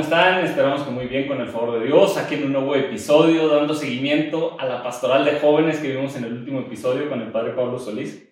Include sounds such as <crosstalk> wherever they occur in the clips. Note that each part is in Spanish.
¿Cómo están? Esperamos que muy bien con el favor de Dios. Aquí en un nuevo episodio, dando seguimiento a la pastoral de jóvenes que vimos en el último episodio con el padre Pablo Solís.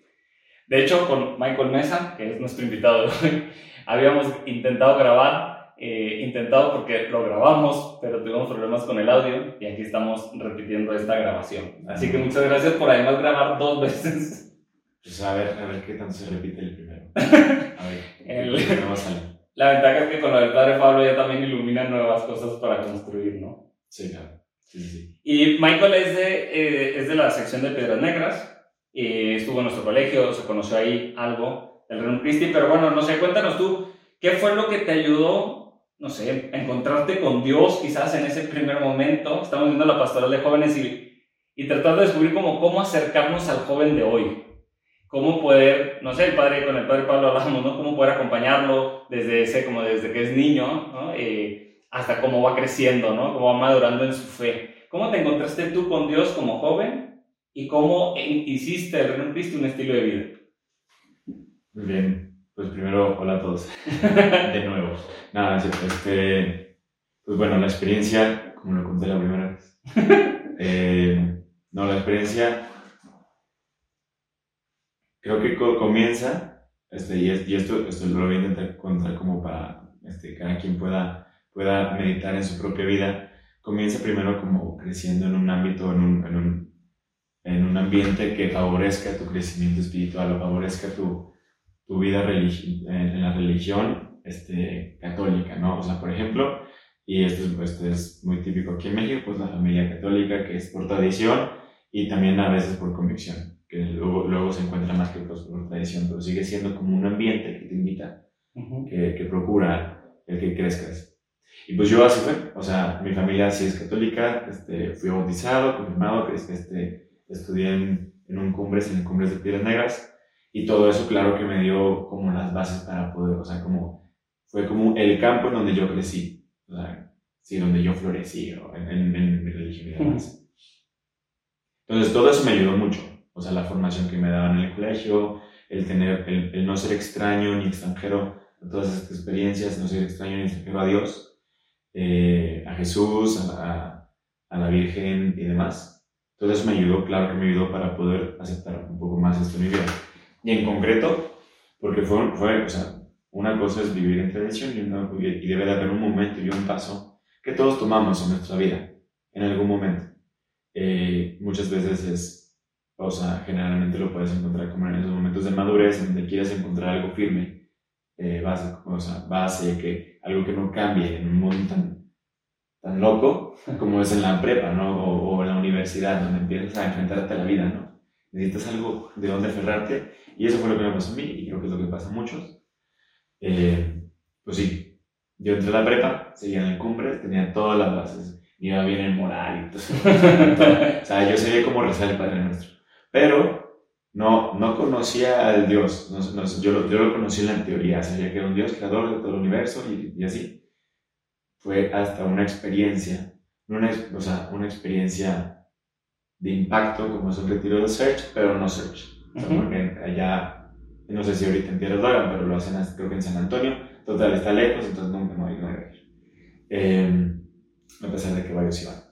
De hecho, con Michael Mesa, que es nuestro invitado de hoy, <laughs> habíamos intentado grabar, eh, intentado porque lo grabamos, pero tuvimos problemas con el audio y aquí estamos repitiendo esta grabación. Así que muchas gracias por además grabar dos veces. <laughs> Pues a ver, a ver qué tanto se repite el primero. <laughs> A ver, El- ¿qué va a salir? La ventaja es que con lo del padre Pablo ya también ilumina nuevas cosas para construir, ¿no? Sí, claro. Sí, sí. Y Michael es de, eh, es de la sección de Piedras Negras, eh, estuvo en nuestro colegio, se conoció ahí algo del Reino Christi, pero bueno, no sé, cuéntanos tú, ¿qué fue lo que te ayudó, no sé, a encontrarte con Dios quizás en ese primer momento? Estamos viendo la pastoral de jóvenes y, y tratar de descubrir como cómo acercarnos al joven de hoy. Cómo poder, no sé, el padre, con el padre Pablo hablamos, ¿no? Cómo poder acompañarlo desde ese, como desde que es niño, ¿no? Eh, hasta cómo va creciendo, ¿no? Cómo va madurando en su fe. ¿Cómo te encontraste tú con Dios como joven y cómo hiciste el Reino Cristo un estilo de vida? Muy bien. Pues primero, hola a todos. <laughs> De nuevo. Nada, este. Pues bueno, la experiencia, como lo conté la primera vez. <laughs> Eh, no, la experiencia. Creo que co- comienza. Este, y, y esto, esto lo voy a intentar contar como para este, cada quien pueda, pueda meditar en su propia vida. Comienza primero como creciendo en un ámbito, en un, en un, en un ambiente que favorezca tu crecimiento espiritual o favorezca tu, tu vida en, en la religión este, católica, ¿no? O sea, por ejemplo, y esto es, esto es muy típico aquí en México, pues la familia católica, que es por tradición y también a veces por convicción, que luego, luego se encuentra más que pues, por tradición, pero sigue siendo como un ambiente que te invita, que, que procura el que crezcas. Y pues yo así fue, o sea, mi familia sí es católica, este, fui bautizado, confirmado, que este, estudié en, en un cumbres, en el Cumbres de Piedras Negras, y todo eso, claro que me dio como las bases para poder, o sea, como, fue como el campo en donde yo crecí, o sea, sí, donde yo florecí, en, en, en mi religión y demás. Entonces, todo eso me ayudó mucho, o sea, la formación que me daban en el colegio, el tener, el, el no ser extraño ni extranjero a todas estas experiencias, no ser extraño ni extranjero a Dios, eh, a Jesús, a, a, la Virgen y demás. Eso me ayudó, claro que me ayudó para poder aceptar un poco más esto en mi vida. Y en concreto, porque fue, fue o sea, una cosa es vivir en tradición y, una- y debe de haber un momento y un paso que todos tomamos en nuestra vida, en algún momento. Eh, muchas veces es, o sea, generalmente lo puedes encontrar como en esos momentos de madurez, donde quieres encontrar algo firme, eh, o sea, base, que, algo que no cambie en un mundo tan, loco como es en la prepa, ¿no? O, o en la universidad, donde empiezas a enfrentarte a la vida, ¿no? Necesitas algo de donde aferrarte, y eso fue lo que me pasó a mí, y creo que es lo que pasa a muchos. Eh, pues sí, yo entré a la prepa, seguía en el cumbre, tenía todas las bases, iba bien en moral y todo eso. <laughs> O sea, yo sabía cómo rezar el Padre Nuestro. Pero no, no conocía al Dios. No, no, yo, lo, yo lo conocí en la teoría. Sabía que era un Dios creador de todo el universo y, y así. Fue hasta una experiencia, una, o sea, una experiencia de impacto, como es un retiro de Search, pero no Search. O sea, porque allá, no sé si ahorita en Piedras lo hagan, pero lo hacen creo que en San Antonio. Total, está lejos, entonces no, no no hay que ir. Eh, a pesar de que varios iban.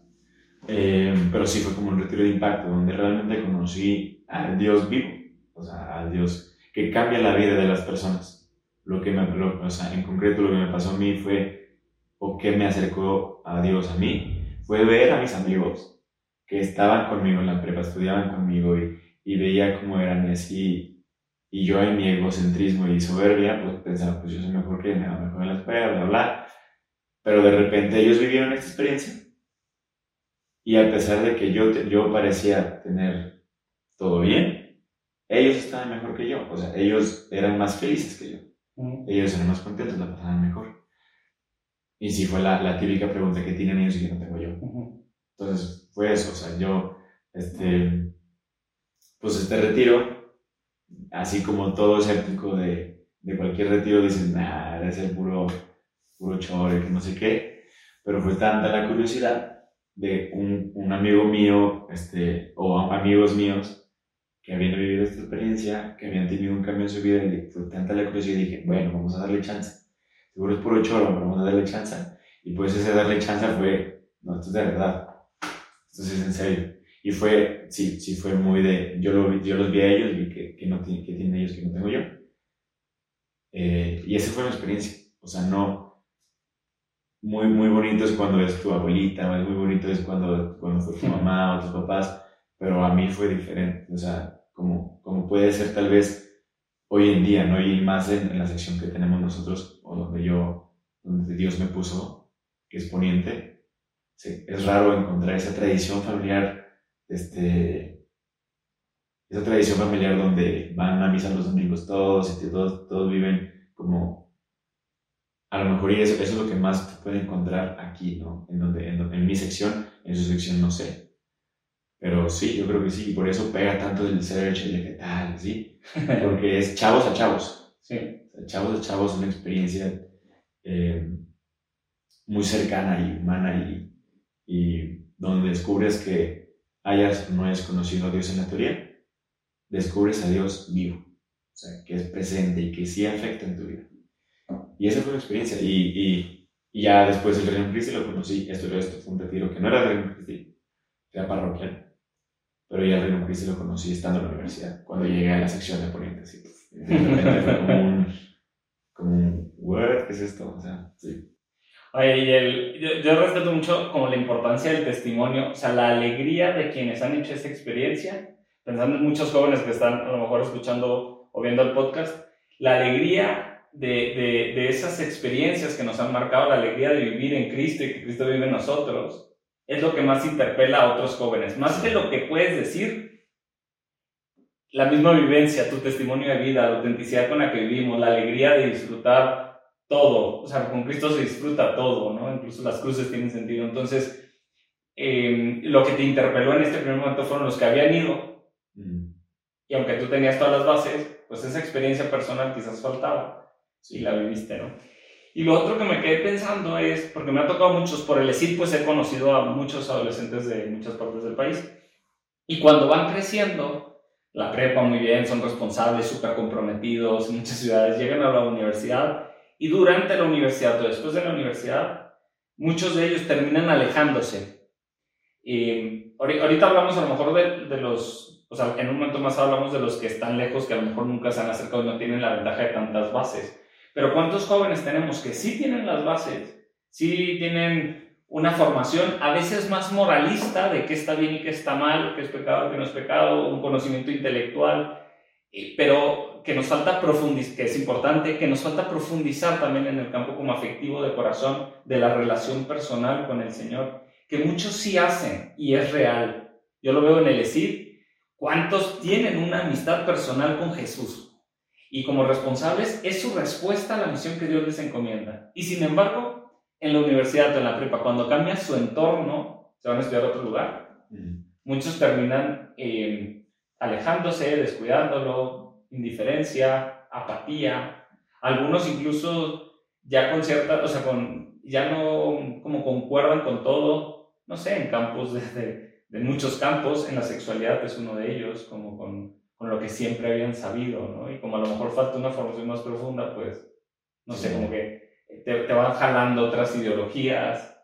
Eh, pero sí fue como un retiro de impacto donde realmente conocí al Dios vivo, o sea, al Dios que cambia la vida de las personas. Lo que me, lo- o sea, en concreto lo que me pasó a mí fue, o que me acercó a Dios a mí, fue ver a mis amigos que estaban conmigo en la prepa, estudiaban conmigo y, y veía cómo eran y así. Y yo en mi egocentrismo y soberbia, pues pensaba, pues yo soy mejor que me va mejor en la escuela, bla, bla. Pero de repente ellos vivieron esta experiencia y a pesar de que yo, yo parecía tener todo bien, ellos estaban mejor que yo. O sea, ellos eran más felices que yo. Ellos eran más contentos, la pasaban mejor. Y sí fue la, la típica pregunta que tienen ellos y que no tengo yo. Entonces fue eso. O sea, yo, este, pues este retiro, así como todo escéptico de, de cualquier retiro, dicen, nah, debe ser puro, puro chore, que no sé qué. Pero fue tanta la curiosidad de un, un amigo mío, este, o amigos míos, que habían vivido esta experiencia, que habían tenido un cambio en su vida, y fue tanta la y dije, bueno, vamos a darle chance. Seguro es puro choro, pero vamos a darle chance. Y pues ese darle chance fue, no, esto es de verdad, esto es en serio. Y fue, sí, sí fue muy de, yo, lo, yo los vi a ellos, vi que, que, no, que tienen ellos que no tengo yo. Eh, y esa fue mi experiencia. O sea, no, muy, muy bonito es cuando es tu abuelita, muy bonito es cuando, cuando fue tu mamá o tus papás, pero a mí fue diferente. O sea, como, como puede ser tal vez hoy en día, ¿no? Y más en, en la sección que tenemos nosotros, o donde yo, donde Dios me puso, que es poniente, sí, es raro encontrar esa tradición familiar este, esa tradición familiar donde van a misa los domingos todos y todos, todos viven como, a lo mejor eso, eso es lo que más se puede encontrar aquí, ¿no? En, donde, en, mi sección, en su sección no sé. Pero sí, yo creo que sí, y por eso pega tanto el search, el qué tal, ¿sí? <laughs> Porque es chavos a chavos. Sí. chavos a chavos, una experiencia eh, muy cercana y humana y, y donde descubres que hayas no hayas conocido a Dios en la teoría, descubres a Dios vivo, o sea, que es presente y que sí afecta en tu vida. Y esa fue mi experiencia. Y, y, ya después del Reino Cristo lo conocí. Esto, esto fue un retiro que no era del Reino Cristo, era parroquial. Pero ya el Reino Cristo lo conocí estando en la universidad, cuando llegué a la sección de Poniente. Así, de fue como un, como un, ¿qué es esto? O sea, sí. Oye, y el, yo, yo, respeto mucho como la importancia del testimonio, o sea, la alegría de quienes han hecho esta experiencia, pensando en muchos jóvenes que están a lo mejor escuchando o viendo el podcast, la alegría de, de, de esas experiencias que nos han marcado, la alegría de vivir en Cristo y que Cristo vive en nosotros, es lo que más interpela a otros jóvenes. Más que lo que puedes decir, la misma vivencia, tu testimonio de vida, la autenticidad con la que vivimos, la alegría de disfrutar todo, o sea, con Cristo se disfruta todo, ¿no? Incluso las cruces tienen sentido. Entonces, em, lo que te interpeló en este primer momento fueron los que habían ido, mm. y aunque tú tenías todas las bases, pues esa experiencia personal quizás faltaba, y la viviste, ¿no? Y lo otro que me quedé pensando es, porque me ha tocado muchos, por el ESID, pues he conocido a muchos adolescentes de muchas partes del país, y cuando van creciendo, la prepa muy bien, son responsables, súper comprometidos, en muchas ciudades llegan a la universidad y durante la universidad o después de la universidad, muchos de ellos terminan alejándose. Y ahorita hablamos a lo mejor de, de, los, o sea, en un momento más hablamos de los que están lejos, que a lo mejor nunca se han acercado y no tienen la ventaja de tantas bases. Pero ¿cuántos jóvenes tenemos que sí tienen las bases, sí tienen una formación a veces más moralista de qué está bien y qué está mal, qué es pecado, qué no es pecado, un conocimiento intelectual, pero que nos falta profundizar, que es importante, que nos falta profundizar también en el campo como afectivo de corazón, de la relación personal con el Señor, que muchos sí hacen y es real. Yo lo veo en el ESID, ¿cuántos tienen una amistad personal con Jesús? Y como responsables es su respuesta a la misión que Dios les encomienda. Y sin embargo, en la universidad o en la prepa, cuando cambia su entorno, se van a estudiar a otro lugar. Muchos terminan eh, alejándose, descuidándolo, indiferencia, apatía, algunos incluso ya con cierta, o sea, con, ya no como concuerdan con todo, no sé, en campos de, de, muchos campos, en la sexualidad es uno de ellos, como con, con, lo que siempre habían sabido, ¿no? Y como a lo mejor falta una formación más profunda, pues, no sé, como que te, te van jalando otras ideologías.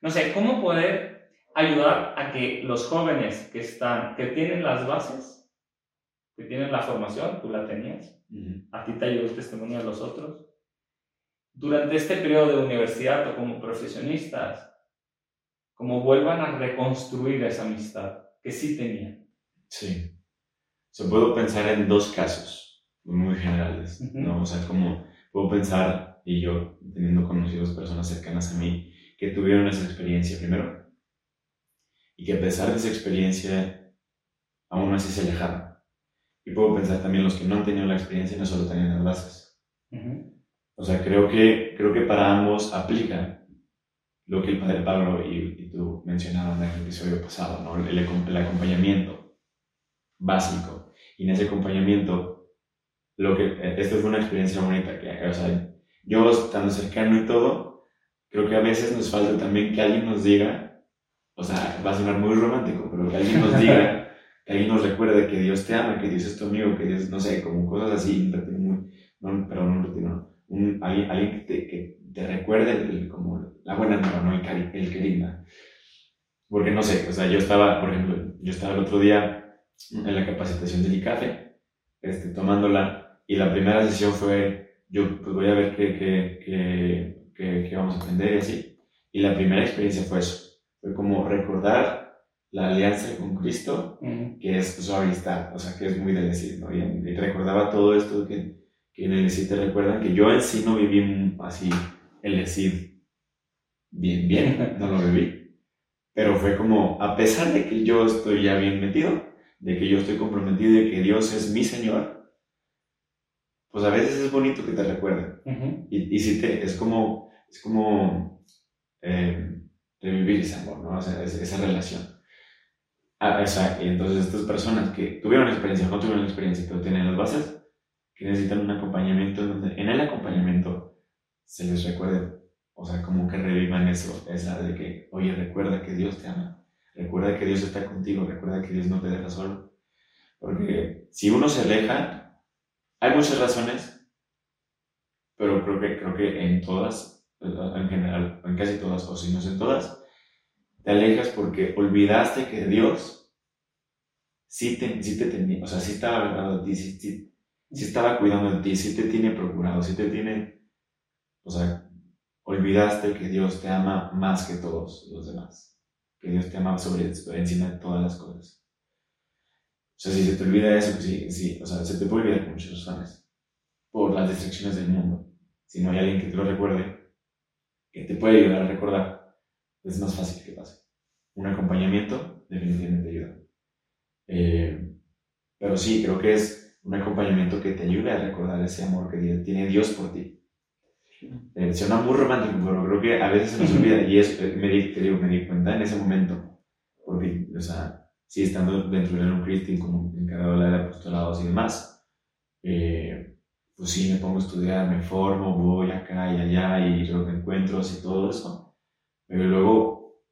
No sé, ¿cómo poder ayudar a que los jóvenes que están, que tienen las bases, que tienen la formación, tú la tenías, a ti te ayudó el testimonio de los otros. Durante este periodo de universidad o como profesionistas, como vuelvan a reconstruir esa amistad que sí tenían. Sí. Se puedo pensar en dos casos muy generales, ¿no? O sea, como puedo pensar, y yo teniendo conocidos personas cercanas a mí, que tuvieron esa experiencia primero, y que a pesar de esa experiencia, aún así se alejaron y puedo pensar también los que no han tenido la experiencia y no solo tenían las bases. O sea, creo que, creo que para ambos aplica lo que el padre Pablo y, y tú mencionaban en el episodio pasado, ¿no? el, el, acompañamiento básico. Y en ese acompañamiento, lo que, esto fue una experiencia bonita, que, o sea, yo estando cercano y todo, creo que a veces nos falta también que alguien nos diga, o sea, va a sonar muy romántico, pero que alguien nos diga <laughs> que alguien nos recuerde que Dios te ama, que Dios es tu amigo, que Dios, no sé, como cosas así, muy, no, perdón, no, un, alguien, alguien que, te, que te recuerde el, como la buena nueva, ¿no? El, el carisma. Porque no sé, o sea, yo estaba, por ejemplo, yo estaba el otro día en la capacitación del ICAFE, este, tomándola, y la primera sesión fue, yo pues voy a ver qué, qué, qué, qué, vamos a aprender y así. Y la primera experiencia fue eso, fue como recordar la alianza con Cristo, que es su amistad, o sea, que es muy de decir, ¿no? Y, y recordaba todo esto que, que en el decir te recuerdan, que yo en sí no viví así el decir bien, bien, <laughs> no lo viví, pero fue como, a pesar de que yo estoy ya bien metido, de que yo estoy comprometido, de que Dios es mi Señor, pues a veces es bonito que te recuerden. y, y sí te, es como, es como eh, revivir ese amor, ¿no? O sea, esa relación. Ah, exacto. Y entonces estas personas que tuvieron experiencia, no tuvieron experiencia, pero tienen las bases, que necesitan un acompañamiento, donde en el acompañamiento se les recuerde, o sea, como que revivan eso, esa de que, oye, recuerda que Dios te ama, recuerda que Dios está contigo, recuerda que Dios no te deja solo. Porque si uno se aleja, hay muchas razones, pero creo que, creo que en todas, en general, en casi todas, o si no es en todas, te alejas porque olvidaste que Dios sí te, sí te tenía, o sea, sí estaba agarrado de ti, sí, sí, estaba cuidando de ti, sí te tiene procurado, sí te tiene, o sea, olvidaste que Dios te ama más que todos los demás, que Dios te ama sobre, encima de todas las cosas. O sea, si se te olvida eso, pues sí, sí, o sea, se te puede olvidar por muchas razones, por las distracciones del mundo. Si no hay alguien que te lo recuerde, que te puede ayudar a recordar, es más fácil que pase. Un acompañamiento definitivamente ayuda. Eh, pero sí, creo que es un acompañamiento que te ayude a recordar ese amor que tiene Dios por ti. Eh, suena muy romántico, pero creo que a veces se nos olvida <laughs> y es, eh, me di, te digo, me di cuenta en ese momento, porque, o sea, sí, estando dentro de un Christian como encargado de apostolados y demás, eh, pues sí, me pongo a estudiar, me formo, voy acá y allá y los encuentros y todo eso pero luego,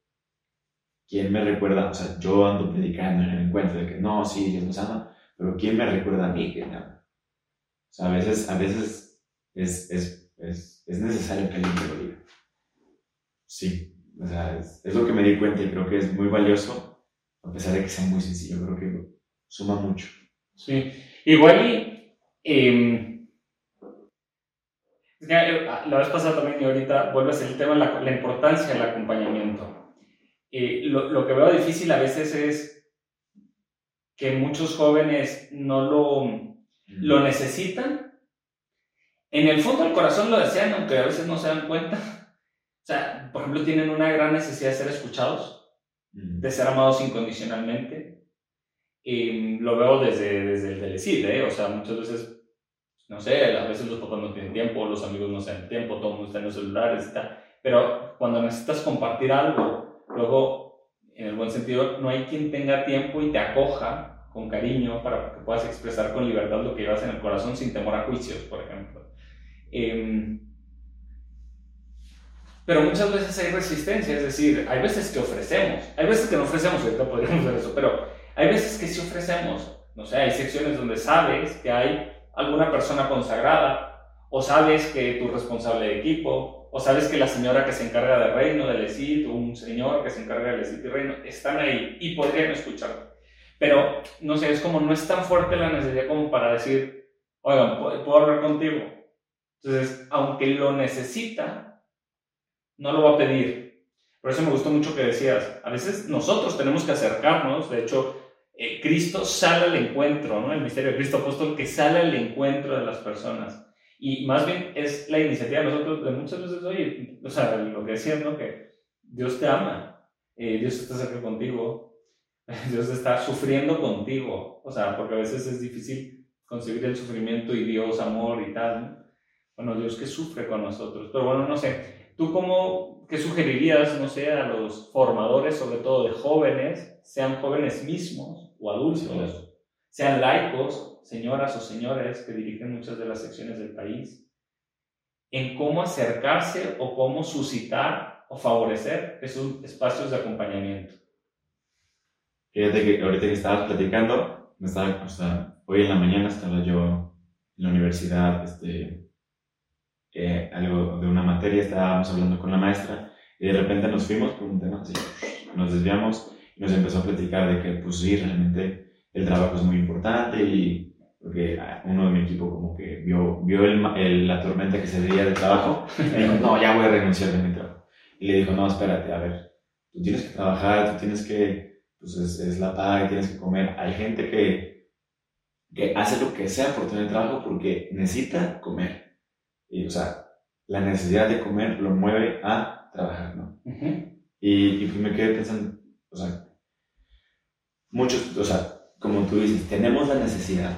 ¿quién me recuerda? O sea, yo ando predicando en el encuentro de que no, sí, Dios nos ama, pero ¿quién me recuerda a mí que ama? O sea, a veces, a veces es, es, es, es necesario que alguien me lo diga. Sí, o sea, es, es, lo que me di cuenta y creo que es muy valioso, a pesar de que sea muy sencillo, creo que suma mucho. Sí, igual y, eh, Ah, la vez pasada también y ahorita vuelve a ser el tema la, la importancia del acompañamiento. Eh, lo, lo, que veo difícil a veces es que muchos jóvenes no lo, lo necesitan. En el fondo del corazón lo desean, aunque a veces no se dan cuenta. O sea, por ejemplo, tienen una gran necesidad de ser escuchados, de ser amados incondicionalmente. Y lo veo desde, desde el del ¿eh? O sea, muchas veces no sé, a veces los papás no tienen tiempo, los amigos no tienen tiempo, todo el mundo está en los celulares, está. pero cuando necesitas compartir algo, luego, en el buen sentido, no hay quien tenga tiempo y te acoja con cariño para que puedas expresar con libertad lo que llevas en el corazón sin temor a juicios, por ejemplo. Em, pero muchas veces hay resistencia, es decir, hay veces que ofrecemos, hay veces que no ofrecemos, ahorita podríamos ver eso, pero hay veces que sí ofrecemos, no sé, hay secciones donde sabes que hay alguna persona consagrada, o sabes que tu responsable de equipo, o sabes que la señora que se encarga del reino, del ESIT, o un señor que se encarga del ESIT y reino, están ahí y podrían escuchar. Pero, no sé, es como no es tan fuerte la necesidad como para decir, oigan, ¿puedo hablar contigo? Entonces, aunque lo necesita, no lo va a pedir. Por eso me gustó mucho que decías, a veces nosotros tenemos que acercarnos, de hecho, eh, Cristo sale al encuentro, ¿no? El misterio de Cristo apóstol que sale al encuentro de las personas. Y más bien es la iniciativa de nosotros de muchas veces, oye, o sea, lo que decían, ¿no? Que Dios te ama, eh, Dios está cerca contigo, <laughs> Dios está sufriendo contigo, o sea, porque a veces es difícil concebir el sufrimiento y Dios, amor y tal, ¿no? Bueno, Dios que sufre con nosotros. Pero bueno, no sé, ¿tú cómo, qué sugerirías, no sé, a los formadores, sobre todo de jóvenes, sean jóvenes mismos, o adultos, sean laicos, señoras o señores que dirigen muchas de las secciones del país, en cómo acercarse o cómo suscitar o favorecer esos espacios de acompañamiento. Fíjate que ahorita que estabas platicando, me estaba, o sea, hoy en la mañana estaba yo en la universidad, este, eh, algo de una materia, estábamos hablando con la maestra y de repente nos fuimos por un tema así, nos desviamos y nos empezó a platicar de que pues sí, realmente el trabajo es muy importante y porque uno de mi equipo como que vio, vio el, la tormenta que se veía de trabajo y dijo, no, ya voy a renunciar de mi trabajo. Y le dijo, no, espérate, a ver, tú tienes que trabajar, tú tienes que, pues es, es la paga, tienes que comer. Hay gente que, que hace lo que sea por tener trabajo porque necesita comer. Y, o sea, la necesidad de comer lo mueve a trabajar, ¿no? y, y pues me quedé pensando, o sea, muchos, o sea, como tú dices, tenemos la necesidad.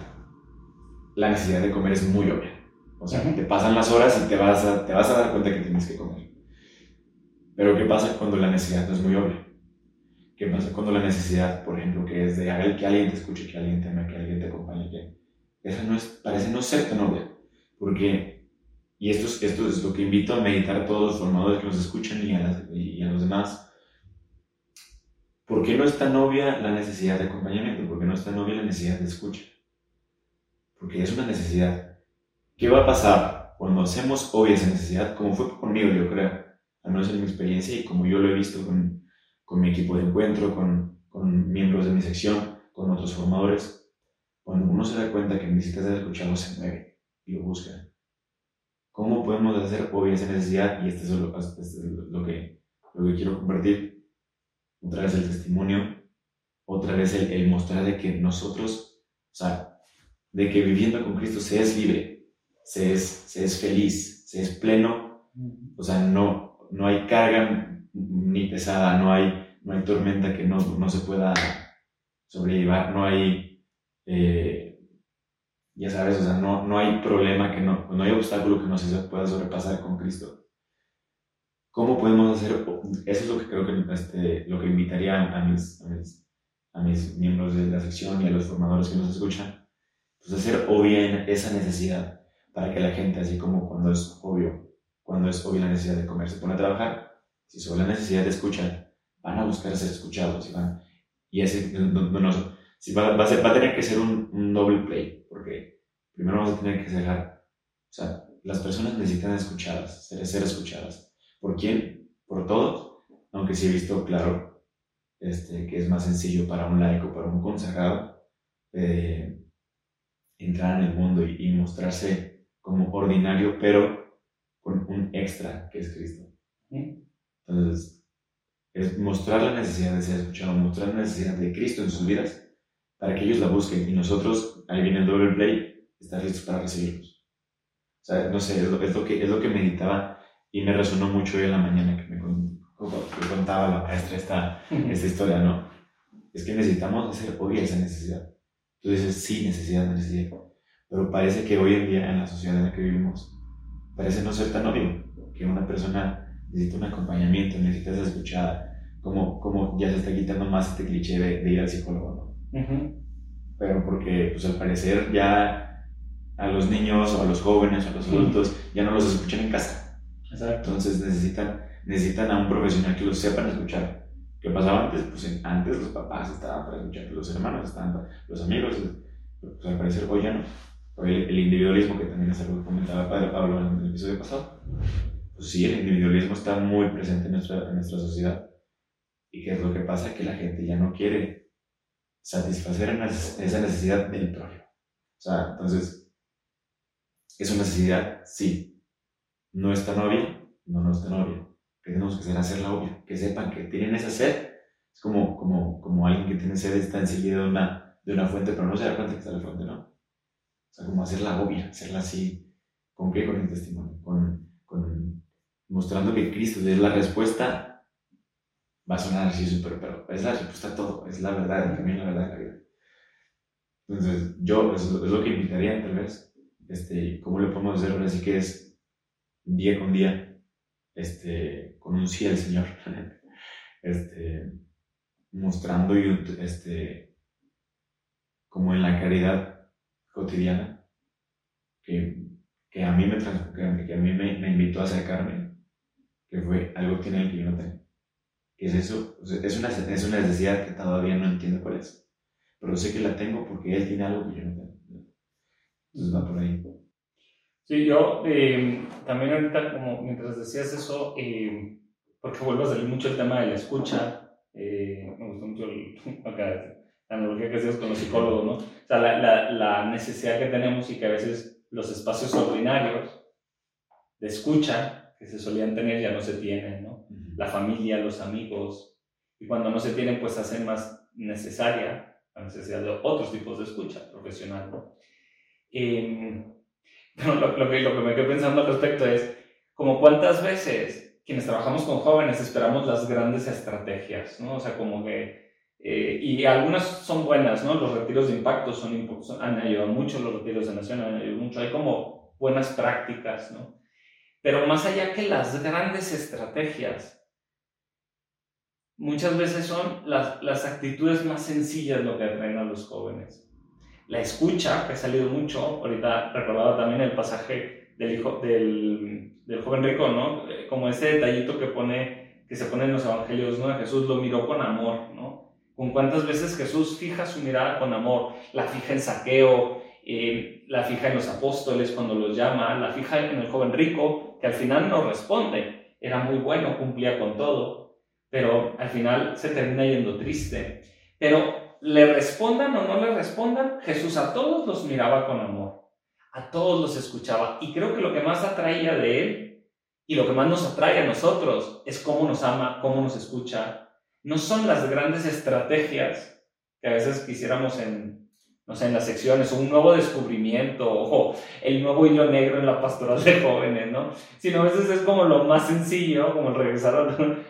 La necesidad de comer es muy obvia. O sea, te pasan las horas y te vas, a, te vas a dar cuenta que tienes que comer. Pero ¿qué pasa cuando la necesidad no es muy obvia? ¿Qué pasa cuando la necesidad, por ejemplo, que es de que alguien te escuche, que alguien te ame, que alguien te acompañe? Que esa no es, parece no ser tan obvia. Porque, y esto es, esto es lo que invito a meditar a todos los formadores que nos escuchan y a, y a los demás, ¿Por qué no es tan obvia la necesidad de acompañamiento? ¿Por qué no es tan obvia la necesidad de escucha? Porque es una necesidad. ¿Qué va a pasar cuando hacemos obvia esa necesidad? Como fue conmigo, yo creo, al menos en mi experiencia y como yo lo he visto con, con mi equipo de encuentro, con, con miembros de mi sección, con otros formadores. Cuando uno se da cuenta que necesita ser escuchado, se mueve y lo busca. ¿Cómo podemos hacer esa necesidad? Y este es lo, este es lo, que, lo que quiero compartir. Otra vez el testimonio, otra vez el, mostrar de que nosotros, o sea, de que viviendo con Cristo se es libre, se es, se es feliz, se es pleno, o sea, no, no hay carga ni pesada, no hay, no hay tormenta que no, no se pueda sobrellevar, no hay, eh, ya sabes, o sea, no, no hay problema que no, no hay obstáculo que no se pueda sobrepasar con Cristo. ¿Cómo podemos hacer? Eso es lo que creo que este, lo que invitaría a mis, a mis, a, mis, miembros de la sección y a los formadores que nos escuchan, pues hacer obvia esa necesidad para que la gente, así como cuando es obvio, cuando es obvia la necesidad de comer, se pone a trabajar, si solo la necesidad de escuchar, van a buscar ser escuchados y van, y ese, no, no, si va, va, a ser, va, a tener que ser un, un doble play, porque primero vamos a tener que dejar, o sea, las personas necesitan escuchadas, ser, ser escuchadas ¿Por quién? Por todos, aunque sí he visto claro este, que es más sencillo para un laico, para un consagrado, eh, entrar en el mundo y, mostrarse como ordinario, pero con un extra que es Cristo. Entonces, es mostrar la necesidad de ser escuchado, mostrar la necesidad de Cristo en sus vidas para que ellos la busquen y nosotros, ahí viene el doble play, estar listos para recibirlos. O sea, no sé, es lo, es lo que, es lo que meditaba y me resonó mucho hoy en la mañana que me contaba la maestra esta, esta historia, ¿no? Es que necesitamos hacer obvia esa necesidad. Tú dices, sí, necesidad, necesidad. Pero parece que hoy en día, en la sociedad en la que vivimos, parece no ser tan obvio que una persona necesita un acompañamiento, necesita ser escuchada, como, como ya se está quitando más este cliché de, ir al psicólogo, ¿no? Pero porque, pues al parecer, ya a los niños o a los jóvenes o a los adultos ya no los escuchan en casa entonces necesitan, necesitan a un profesional que los sepan escuchar. ¿Qué pasaba antes? Pues antes los papás estaban para escuchar, los hermanos estaban los amigos, pues al parecer hoy ya no. Hoy el, individualismo, que también es algo que comentaba Padre Pablo en el episodio pasado, pues sí, el individualismo está muy presente en nuestra, en nuestra sociedad. ¿Y qué es lo que pasa? Que la gente ya no quiere satisfacer esa necesidad del prójimo. O sea, entonces, ¿es una necesidad? Sí, no está novia, no, no está novia. ¿Qué tenemos que hacer? Hacerla obvia. Que sepan que tienen esa sed. Es como, como, como alguien que tiene sed está enseguida de una, de una fuente, pero no se da cuenta que está la fuente, ¿no? O sea, como hacerla obvia, hacerla así. ¿Con qué? Con el testimonio. Con, con mostrando que Cristo es la respuesta. Va a sonar así súper, pero es la respuesta a todo. Es la verdad, también la verdad de la vida. Entonces, yo, es, es lo que invitaría, tal vez. Este, ¿Cómo le podemos hacer? Así que es día con día, este, con un sí al Señor, <laughs> este, mostrando este, como en la caridad cotidiana, que, que a mí, me, que a mí me, me, invitó a acercarme, que fue algo que tiene el que yo no tengo. ¿Qué es eso? es, una, es una necesidad que todavía no entiendo cuál es, pero sé que la tengo porque Él tiene algo que yo no tengo. Entonces va por ahí. Sí, yo eh, también ahorita, como mientras decías eso, eh, porque vuelvo a salir mucho el tema de la escucha, eh, me gustó mucho el, <laughs> acá, la analogía que hacías con los psicólogos, ¿no? O sea, la, la, la, necesidad que tenemos y que a veces los espacios ordinarios de escucha que se solían tener ya no se tienen, ¿no? La familia, los amigos, y cuando no se tienen, pues hacen más necesaria la necesidad de otros tipos de escucha profesional, ¿no? <laughs> Eh, lo, lo, que, lo que me quedo pensando al respecto es, como cuántas veces quienes trabajamos con jóvenes esperamos las grandes estrategias, ¿no? O sea, como que, eh, y algunas son buenas, ¿no? Los retiros de impacto son, son, han ayudado mucho, los retiros de nación han ayudado mucho, hay como buenas prácticas, ¿no? Pero más allá que las grandes estrategias, muchas veces son las, las actitudes más sencillas lo que atraen a los jóvenes la escucha, que ha salido mucho, ahorita recordaba también el pasaje del, hijo, del, del, joven rico, ¿no? Como ese detallito que, pone, que se pone en los evangelios, ¿no? Jesús lo miró con amor, ¿no? Con cuántas veces Jesús fija su mirada con amor, la fija en saqueo, eh, la fija en los apóstoles cuando los llama, la fija en el joven rico, que al final no responde, era muy bueno, cumplía con todo, pero al final se termina yendo triste. Pero le respondan o no le respondan, Jesús a todos los miraba con amor, a todos los escuchaba. Y creo que lo que más atraía de él y lo que más nos atrae a nosotros es cómo nos ama, cómo nos escucha. No son las grandes estrategias que a veces quisiéramos en, no sé, en las secciones, o un nuevo descubrimiento, o el nuevo hilo negro en la pastoral de jóvenes, ¿no? Sino a veces es como lo más sencillo, como el regresar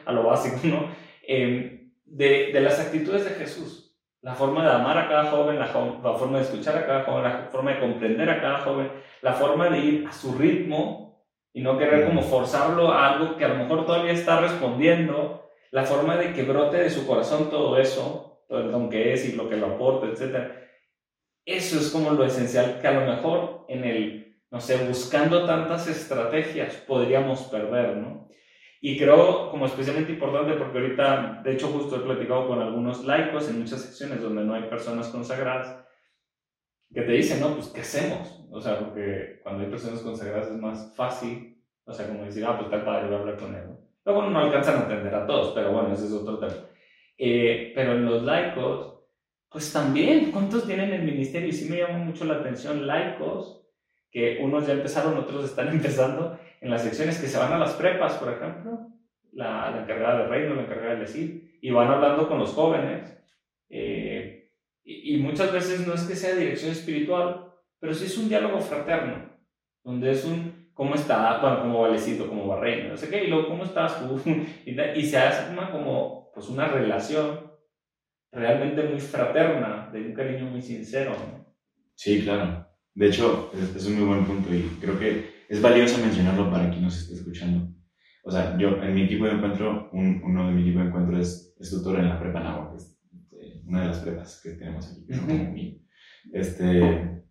a, lo básico, ¿no? Eh, de, de las actitudes de Jesús la forma de amar a cada joven, la, la, forma de escuchar a cada joven, la forma de comprender a cada joven, la forma de ir a su ritmo y no querer como forzarlo a algo que a lo mejor todavía está respondiendo, la forma de que brote de su corazón todo eso, todo el don que es y lo que lo aporta, etc. Eso es como lo esencial que a lo mejor en el, no sé, buscando tantas estrategias podríamos perder, ¿no? Y creo como especialmente importante porque ahorita, de hecho justo he platicado con algunos laicos en muchas secciones donde no hay personas consagradas, que te dicen, no, pues, ¿qué hacemos? O sea, porque cuando hay personas consagradas es más fácil, o sea, como decir, ah, pues tal padre, voy a hablar con él. Luego no alcanzan a entender a todos, pero bueno, ese es otro tema. Eh, pero en los laicos, pues también, ¿cuántos tienen el ministerio? Y sí me llama mucho la atención laicos, que unos ya empezaron, otros están <laughs> empezando, en las secciones que se van a las prepas, por ejemplo, la, la encargada de reino, la encargada de decir, y van hablando con los jóvenes. Eh, y, muchas veces no es que sea dirección espiritual, pero sí es un diálogo fraterno, donde es un, ¿cómo está? Bueno, como Valecito, como Barreino, no sé qué, y luego, ¿cómo estás tú? <laughs> y, se una, como, pues una relación realmente muy fraterna, de un cariño muy sincero. Sí, claro. De hecho, es, es un muy buen punto y creo que es valioso mencionarlo para quien nos esté escuchando. O sea, yo en mi equipo de encuentro, uno de mi equipo de encuentro es, es tutor en la prepa Nahua, que es eh, una de las prepas que tenemos aquí, que como Este,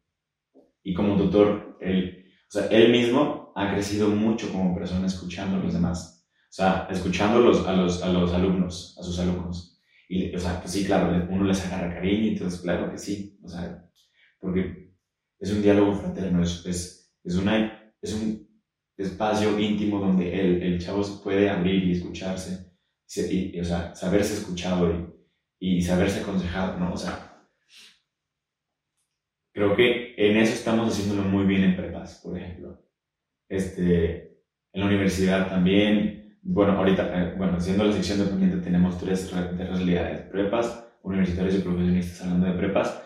y como tutor, él, o sea, él mismo ha crecido mucho como persona escuchando a los demás. O sea, escuchando a los, a los, a los alumnos, a sus alumnos. Y, o sea, pues sí, claro, uno les agarra cariño y entonces, claro que sí. O sea, porque es un diálogo fraterno, es, es, es una es un espacio íntimo donde el, el chavo se puede abrir y escucharse, y, o sea, saberse escuchado y, y, saberse aconsejado, ¿no? O sea, creo que en eso estamos haciéndolo muy bien en prepas, por ejemplo. Este, en la universidad también, bueno, ahorita, eh, bueno, haciendo la sección de dependiente tenemos tres, tres realidades, prepas, universitarios y profesionistas hablando de prepas.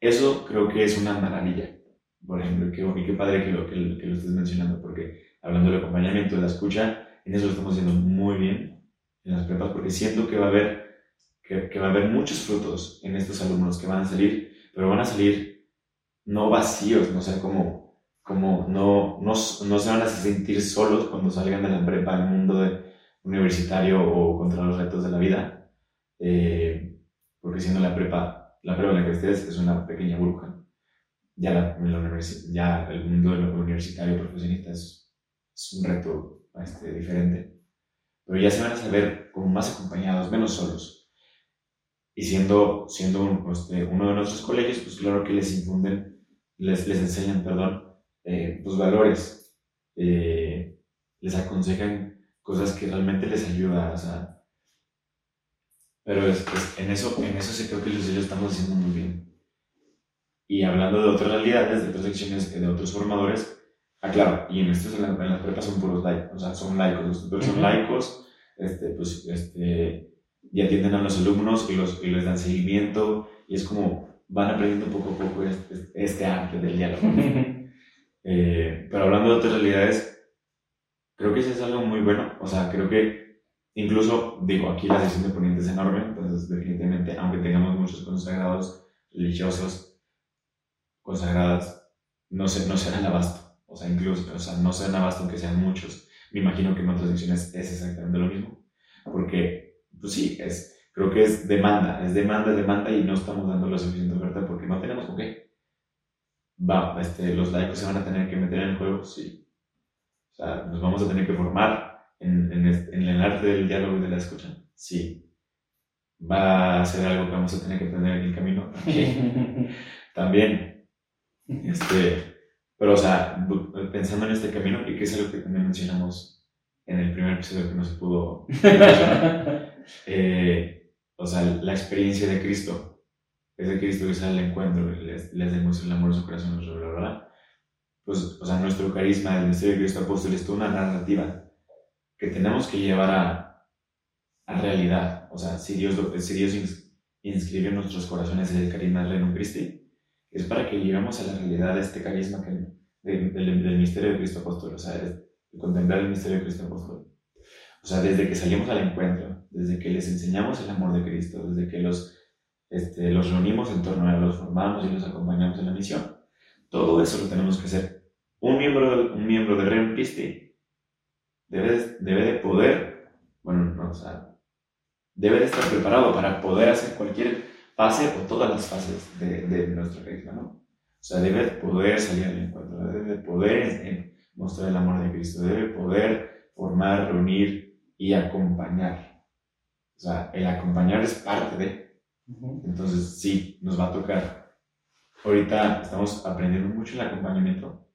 Eso creo que es una maravilla por ejemplo, y qué, padre que lo, que, lo estés mencionando, porque hablando del acompañamiento, de la escucha, en eso lo estamos haciendo muy bien en las prepas, porque siento que va a haber, que, que va a haber muchos frutos en estos alumnos que van a salir, pero van a salir no vacíos, no sé, como, como no, no, no se van a sentir solos cuando salgan de la prepa al mundo de, universitario o contra los retos de la vida, eh, porque siendo la prepa, la prepa en la que estés es una pequeña burbuja ya, la, ya el mundo universitario profesionista es, es un reto este, diferente. Pero ya se van a saber como más acompañados, menos solos. Y siendo, siendo un, este, uno de nuestros colegios, pues claro que les infunden, les, les enseñan, perdón, eh, pues, valores, eh, les aconsejan cosas que realmente les ayudan, o sea, pero es, en, eso, en eso sí creo que los estamos haciendo muy bien. Y hablando de otras realidades, de otras secciones, de otros formadores, Ah, claro, y en estos en, la, en las prepas son puros laicos, o sea, son laicos, los tutores son laicos, este, pues, este, y atienden a los alumnos y, los, y les dan seguimiento, y es como van aprendiendo poco a poco este, este arte del diálogo. <laughs> eh, pero hablando de otras realidades, creo que eso es algo muy bueno, o sea, creo que incluso, digo, aquí la sesión de ponentes es enorme, entonces definitivamente, aunque tengamos muchos consagrados religiosos, consagradas, no, se, no será el abasto o sea, incluso, o sea, no se dan abasto aunque sean muchos. Me imagino que en otras secciones es exactamente lo mismo. Porque, pues sí, es, creo que es demanda, es demanda, demanda y no estamos dando la suficiente oferta porque no tenemos con qué. Va, este, los laicos se van a tener que meter en el juego, sí. O sea, nos vamos a tener que formar en, en, en el arte del diálogo y de la escucha, sí. Va a ser algo que vamos a tener que aprender en el camino, también. <laughs> Este, pero, o sea, pensando en este camino, y que es algo que también mencionamos en el primer episodio que no se pudo <laughs> eh, o sea, la experiencia de Cristo, es de Cristo que sale al encuentro, les, les demuestra el amor de su corazón, Pues, o sea, nuestro carisma del misterio de Cristo apóstol es toda una narrativa que tenemos que llevar a, a realidad. O sea, si Dios, si Dios inscribió en nuestros corazones el carisma del Reino Cristo, es para que lleguemos a la realidad de este carisma que, del, misterio de Cristo Apóstol, o sea, de contemplar el misterio de Cristo Apóstol. O sea, desde que salimos al encuentro, desde que les enseñamos el amor de Cristo, desde que los, este, los reunimos en torno a los formamos y los acompañamos en la misión, todo eso lo tenemos que hacer. Un miembro, de, un miembro de Reino Christi debe, debe de poder, bueno, no, o sea, debe de estar preparado para poder hacer cualquier fase o todas las fases de, de nuestro carisma, ¿no? O sea, debe poder salir al encuentro, debe poder mostrar el amor de Cristo, debe poder formar, reunir y acompañar. O sea, el acompañar es parte de. Entonces, sí, nos va a tocar. Ahorita estamos aprendiendo mucho el acompañamiento.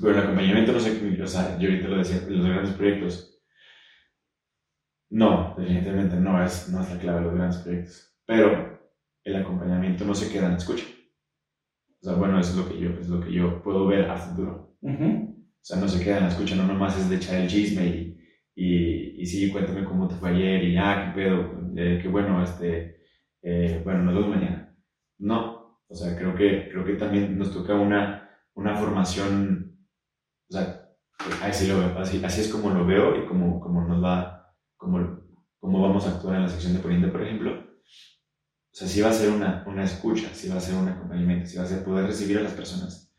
Pero el acompañamiento no sé, o sea, yo ahorita lo decía, los grandes proyectos. No, definitivamente no es, no es la clave de los grandes proyectos pero el acompañamiento no se queda en la escucha. O sea, bueno, eso es lo que yo, es lo que yo puedo ver a futuro. O sea, no se queda en la escucha, no nomás es de echar el chisme y, y, y sí, cuéntame cómo te fue ayer y ah, qué pedo, eh, qué bueno, este, eh, bueno, nos vemos mañana. No, o sea, creo que, creo que también nos toca una, una formación, o sea, así, lo así, así es como lo veo y como, como nos va, como, como vamos a actuar en la sección de Poniente, por ejemplo o sea, sí va a ser una, una escucha, sí va a ser un acompañamiento, sí va a ser poder recibir a las personas.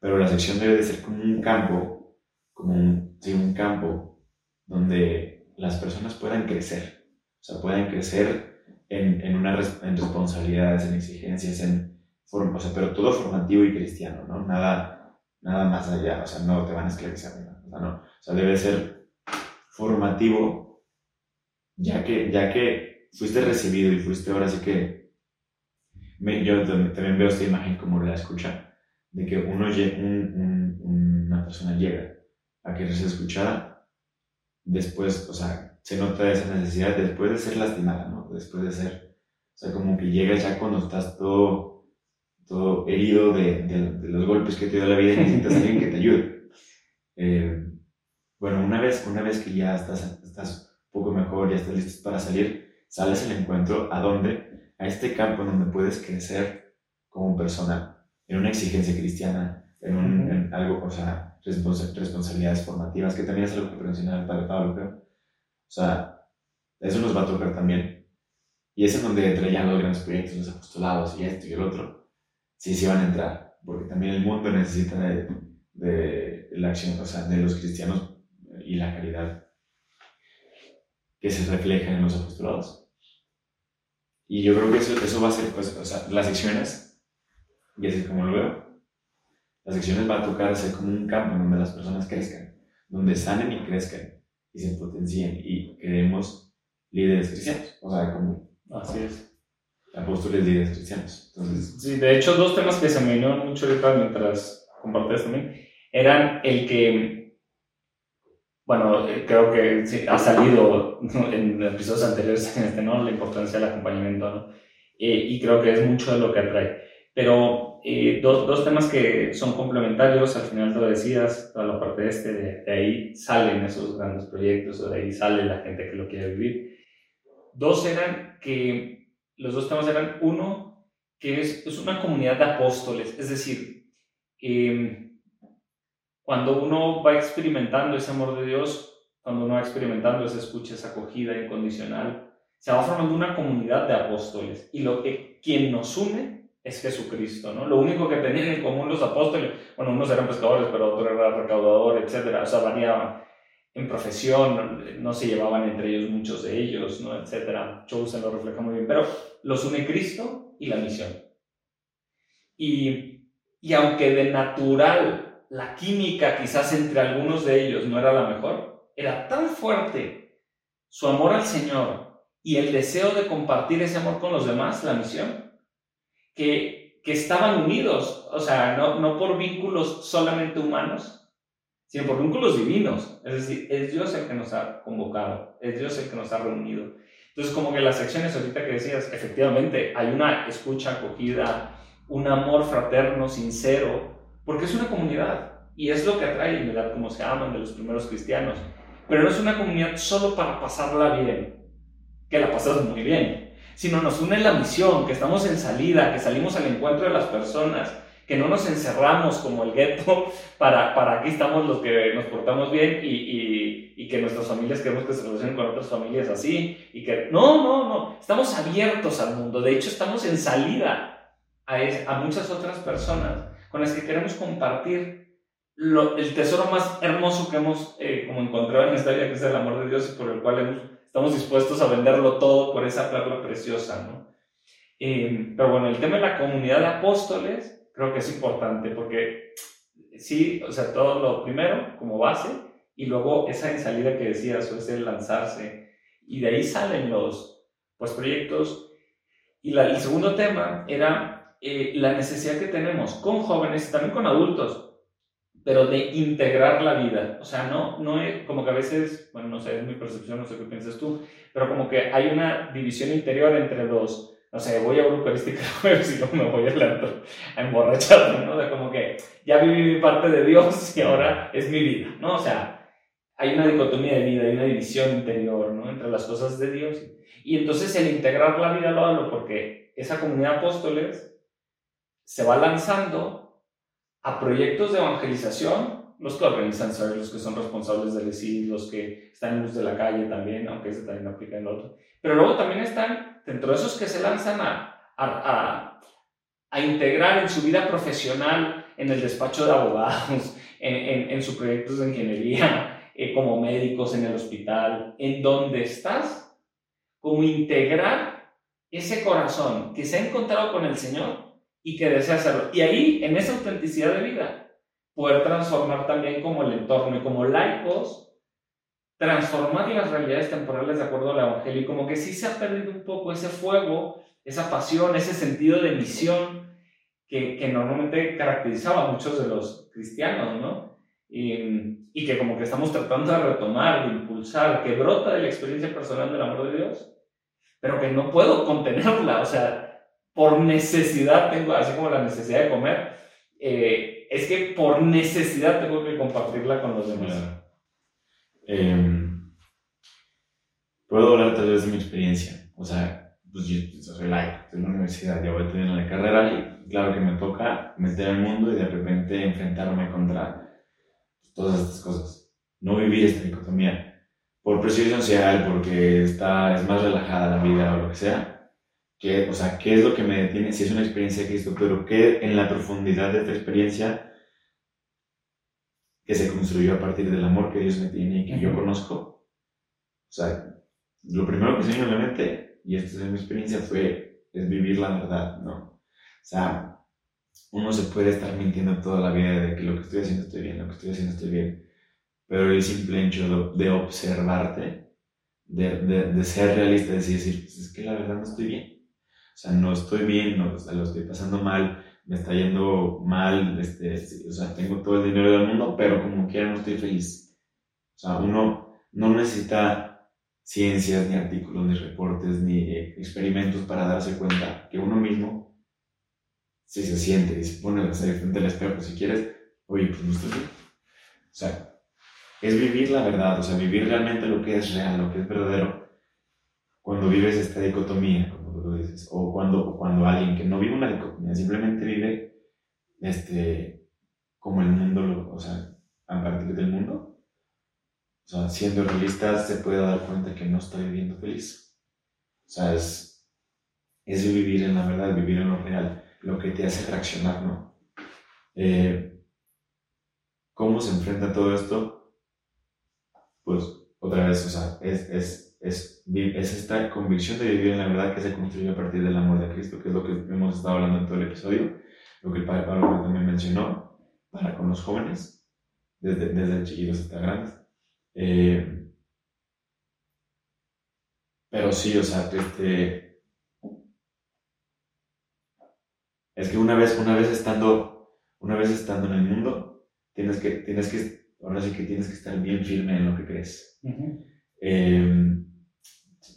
Pero la sección debe de ser como un campo, como un, sí, un campo donde las personas puedan crecer. O sea, puedan crecer en, en, una, en responsabilidades, en exigencias, en o sea, pero todo formativo y cristiano, ¿no? Nada, nada más allá, o sea, no te van a esclavizar, ¿no? No. O sea, debe ser formativo, ya que, ya que fuiste recibido y fuiste ahora sí que yo también veo esta imagen como la escucha, de que uno, un, una persona llega a querer ser escuchada, después, o sea, se nota esa necesidad después de ser lastimada, ¿no? Después de ser, o sea, como que llegas ya cuando estás todo, todo herido de, de, los golpes que te dio la vida y <laughs> necesitas a alguien que te ayude. Eh, bueno, una vez, una vez que ya estás, estás un poco mejor, ya estás listo para salir, sales al encuentro a dónde? a este campo en donde puedes crecer como persona, en una exigencia cristiana, en, un, en algo, o sea, responsabilidades formativas, que también es algo que mencionaba el padre Pablo, creo. O sea, eso nos va a tocar también. Y es en donde entran los grandes proyectos, los apostolados y esto y el otro. Sí, sí van a entrar, porque también el mundo necesita de, de la acción, o sea, de los cristianos y la caridad que se refleja en los apostolados. Y yo creo que eso, eso va a ser, pues, o sea, las secciones, y así como lo veo, las secciones va a tocar ser como un campo donde las personas crezcan, donde sanen y crezcan y se potencien y creemos líderes cristianos, o sea, como... Así es. Apóstoles líderes cristianos. Entonces, sí, de hecho, dos temas que se me vinieron mucho ahorita mientras compartes también, eran el que, bueno, creo que ha salido en episodios anteriores <laughs> en este, ¿no? La importancia del acompañamiento, ¿no? Eh, y creo que es mucho de lo que atrae. Pero eh, dos, dos, temas que son complementarios, al final lo decías, toda la parte de este, de, ahí salen esos grandes proyectos, o de ahí sale la gente que lo quiere vivir. Dos eran que, los dos temas eran, uno, que es, es una comunidad de apóstoles, es decir, eh, cuando uno va experimentando ese amor de Dios, cuando uno va experimentando esa escucha, esa acogida incondicional, se va formando una comunidad de apóstoles. Y lo que quien nos une es Jesucristo, ¿no? Lo único que tenían en común los apóstoles, bueno, unos eran pescadores, pero otro era recaudador, etcétera, o sea, variaban en profesión, no se llevaban entre ellos muchos de ellos, ¿no? etcétera. se lo refleja muy bien, pero los une Cristo y la misión. Y, y aunque de natural la química quizás entre algunos de ellos no era la mejor, era tan fuerte su amor al Señor y el deseo de compartir ese amor con los demás, la misión, que, estaban unidos, o sea, no, por vínculos solamente humanos, sino por vínculos divinos. Es decir, es Dios el que nos ha convocado, es Dios el que nos ha reunido. Entonces, como que las secciones ahorita que decías, efectivamente, hay una escucha acogida, un amor fraterno, sincero, porque es una comunidad y es lo que atrae, mirar cómo se aman de los primeros cristianos. Pero no es una comunidad solo para pasarla bien, que la pasas muy bien, sino nos une la misión, que estamos en salida, que salimos al encuentro de las personas, que no nos encerramos como el gueto <laughs> para, para aquí estamos los que nos portamos bien y, y, y, que nuestras familias queremos que se relacionen con otras familias así y que no, no, no, estamos abiertos al mundo, de hecho estamos en salida a, a muchas otras personas con las que queremos compartir el tesoro más hermoso que hemos eh, como encontrado en esta vida, que es el amor de Dios y por el cual estamos dispuestos a venderlo todo por esa perla preciosa, ¿no? Eh, pero bueno, el tema de la comunidad de apóstoles creo que es importante porque sí, o sea, todo lo primero como base y luego esa en salida que decías, o ese lanzarse, y de ahí salen los pues, proyectos. Y la, el segundo tema era eh, la necesidad que tenemos con jóvenes y también con adultos, pero de integrar la vida. O sea, no, no es como que a veces, bueno, no sé, es mi percepción, no sé qué piensas tú, pero como que hay una división interior entre los, no sé, voy a Eucarística jueves <laughs> y luego me voy a, a emborrachar, ¿no? De como que ya viví mi parte de Dios y ahora es mi vida, ¿no? O sea, hay una dicotomía de vida, hay una división interior, ¿no? Entre las cosas de Dios. Y entonces el integrar la vida lo hablo porque esa comunidad de apóstoles se va lanzando a proyectos de evangelización, los que organizan ser los que son responsables del ESID, los que están en luz de la calle también, aunque ese también aplica en el otro. Pero luego también están dentro de esos que se lanzan a, a, a, integrar en su vida profesional, en el despacho de abogados, <laughs> en, en, en sus proyectos de ingeniería, eh, como médicos en el hospital, en donde estás, como integrar ese corazón que se ha encontrado con el Señor y que desea hacerlo. Y ahí, en esa autenticidad de vida, poder transformar también como el entorno y como laicos, transformar las realidades temporales de acuerdo al Evangelio. Y como que sí se ha perdido un poco ese fuego, esa pasión, ese sentido de misión que, que normalmente caracterizaba a muchos de los cristianos, ¿no? Y, y, que como que estamos tratando de retomar, de impulsar, que brota de la experiencia personal del amor de Dios, pero que no puedo contenerla, o sea, por necesidad tengo, así como la necesidad de comer, eh, es que por necesidad tengo que compartirla con los demás. Em, puedo hablar tal vez de mi experiencia. O sea, pues yo, soy laico, estoy en la universidad, ya voy tener la carrera y claro que me toca meter el mundo y de repente enfrentarme contra todas estas cosas. No vivir esta dicotomía por presión social, porque está, es más relajada la vida o lo que sea ¿Qué, o sea, ¿qué es lo que me detiene? Si es una experiencia de Cristo, pero ¿qué en la profundidad de esta experiencia que se construyó a partir del amor que Dios me tiene y que yo conozco? O sea, lo primero que se vino a la mente, y esta es mi experiencia, fue, es vivir la verdad, ¿no? O sea, uno se puede estar mintiendo toda la vida de que lo que estoy haciendo estoy bien, lo que estoy haciendo estoy bien, pero el simple hecho de, observarte, de, de, de, ser realista, de decir, pues es que la verdad no estoy bien sea, no estoy bien, no, lo estoy pasando mal, me está yendo mal, este, o sea, tengo todo el dinero del mundo, pero como quiera no estoy feliz. O sea, uno no necesita ciencias, ni artículos, ni reportes, ni experimentos para darse cuenta que uno mismo, si se siente y se pone a frente al espejo, si quieres, oye, pues no estoy bien. O sea, es vivir la verdad, o sea, vivir realmente lo que es real, lo que es verdadero. Cuando vives esta dicotomía, o cuando, cuando alguien que no vive una dicotomía, simplemente vive este, como el mundo, lo, o sea, a partir del mundo, o sea, siendo realista, se puede dar cuenta que no está viviendo feliz. O sea, es, es vivir en la verdad, vivir en lo real, lo que te hace reaccionar, ¿no? Eh, ¿Cómo se enfrenta todo esto? Pues otra vez, o sea, es, es es, es esta convicción de vivir en la verdad que se construye a partir del amor de Cristo, que es lo que hemos estado hablando en todo el episodio, lo que el Padre Pablo también mencionó, para con los jóvenes, desde, desde chiquitos hasta grandes. Eh, pero sí, o sea, este, es que una vez, una vez estando, una vez estando en el mundo, tienes que, tienes que, ahora sí que tienes que estar bien firme en lo que crees.